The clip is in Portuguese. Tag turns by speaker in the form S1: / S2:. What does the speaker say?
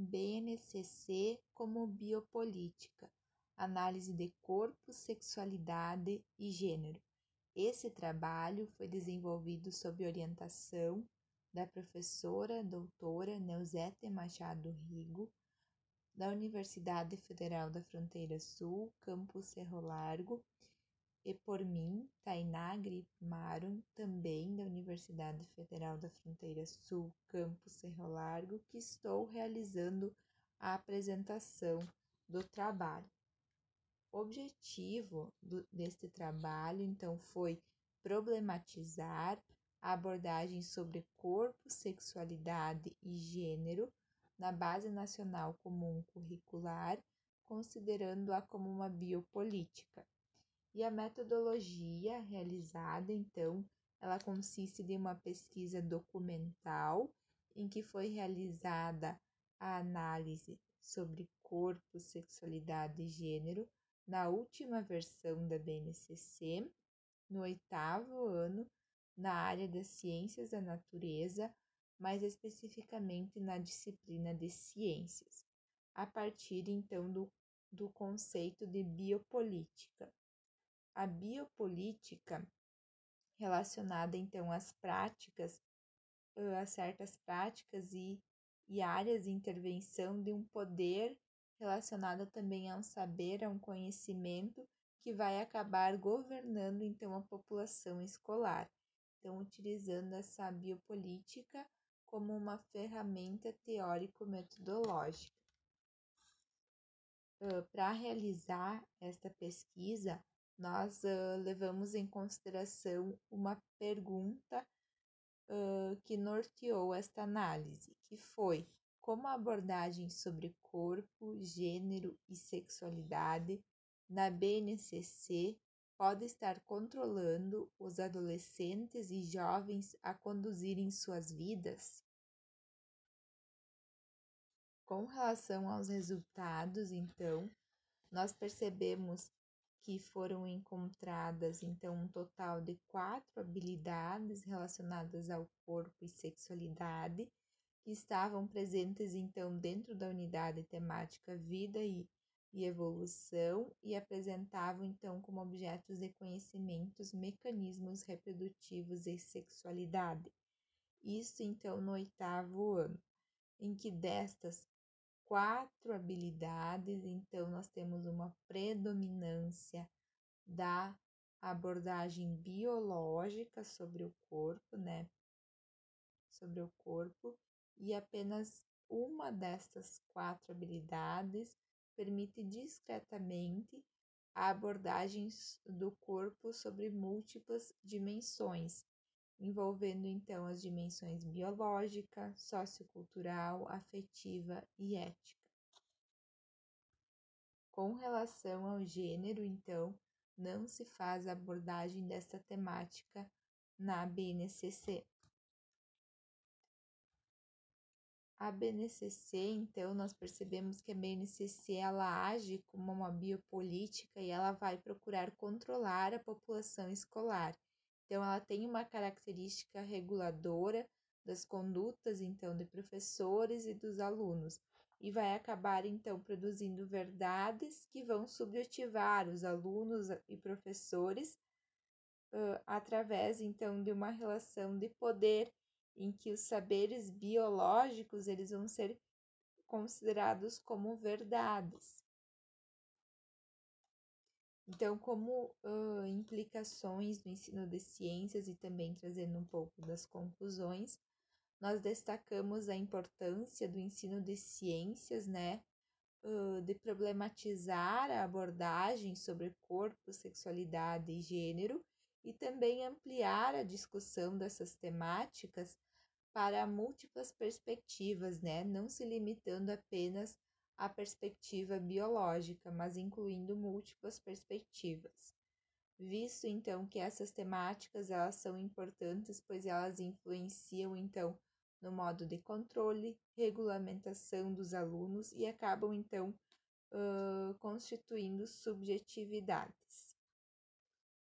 S1: BNCC como biopolítica, análise de corpo, sexualidade e gênero. Esse trabalho foi desenvolvido sob orientação da professora doutora Neuzete Machado Rigo, da Universidade Federal da Fronteira Sul, campus Cerro Largo, e por mim, Tainá Maron, também da Universidade Federal da Fronteira Sul, campus Cerro Largo, que estou realizando a apresentação do trabalho. O objetivo do, deste trabalho, então, foi problematizar a abordagem sobre corpo, sexualidade e gênero na Base Nacional Comum Curricular, considerando-a como uma biopolítica. E a metodologia realizada, então, ela consiste de uma pesquisa documental em que foi realizada a análise sobre corpo, sexualidade e gênero na última versão da BNCC, no oitavo ano, na área das ciências da natureza, mais especificamente na disciplina de ciências, a partir então do, do conceito de biopolítica. A biopolítica, relacionada então às práticas, a certas práticas e, e áreas de intervenção de um poder relacionada também a um saber, a um conhecimento que vai acabar governando então a população escolar. Então, utilizando essa biopolítica como uma ferramenta teórico-metodológica. Uh, Para realizar esta pesquisa, nós uh, levamos em consideração uma pergunta uh, que norteou esta análise, que foi como a abordagem sobre corpo, gênero e sexualidade na BNCC pode estar controlando os adolescentes e jovens a conduzirem suas vidas? Com relação aos resultados, então, nós percebemos que foram encontradas então um total de quatro habilidades relacionadas ao corpo e sexualidade que estavam presentes então dentro da unidade temática vida e, e evolução e apresentavam então como objetos de conhecimentos mecanismos reprodutivos e sexualidade. Isso então no oitavo ano, em que destas quatro habilidades, então nós temos uma predominância da abordagem biológica sobre o corpo, né? Sobre o corpo, e apenas uma destas quatro habilidades permite discretamente a abordagem do corpo sobre múltiplas dimensões, envolvendo então as dimensões biológica, sociocultural, afetiva e ética. Com relação ao gênero, então, não se faz abordagem desta temática na BNCC. A BNCC, então, nós percebemos que a BNCC ela age como uma biopolítica e ela vai procurar controlar a população escolar então, ela tem uma característica reguladora das condutas, então, de professores e dos alunos, e vai acabar, então, produzindo verdades que vão subjetivar os alunos e professores uh, através, então, de uma relação de poder em que os saberes biológicos eles vão ser considerados como verdades. Então, como uh, implicações do ensino de ciências e também trazendo um pouco das conclusões, nós destacamos a importância do ensino de ciências, né, uh, de problematizar a abordagem sobre corpo, sexualidade e gênero e também ampliar a discussão dessas temáticas para múltiplas perspectivas, né, não se limitando apenas a perspectiva biológica, mas incluindo múltiplas perspectivas. Visto então que essas temáticas elas são importantes, pois elas influenciam então no modo de controle, regulamentação dos alunos e acabam então uh, constituindo subjetividades.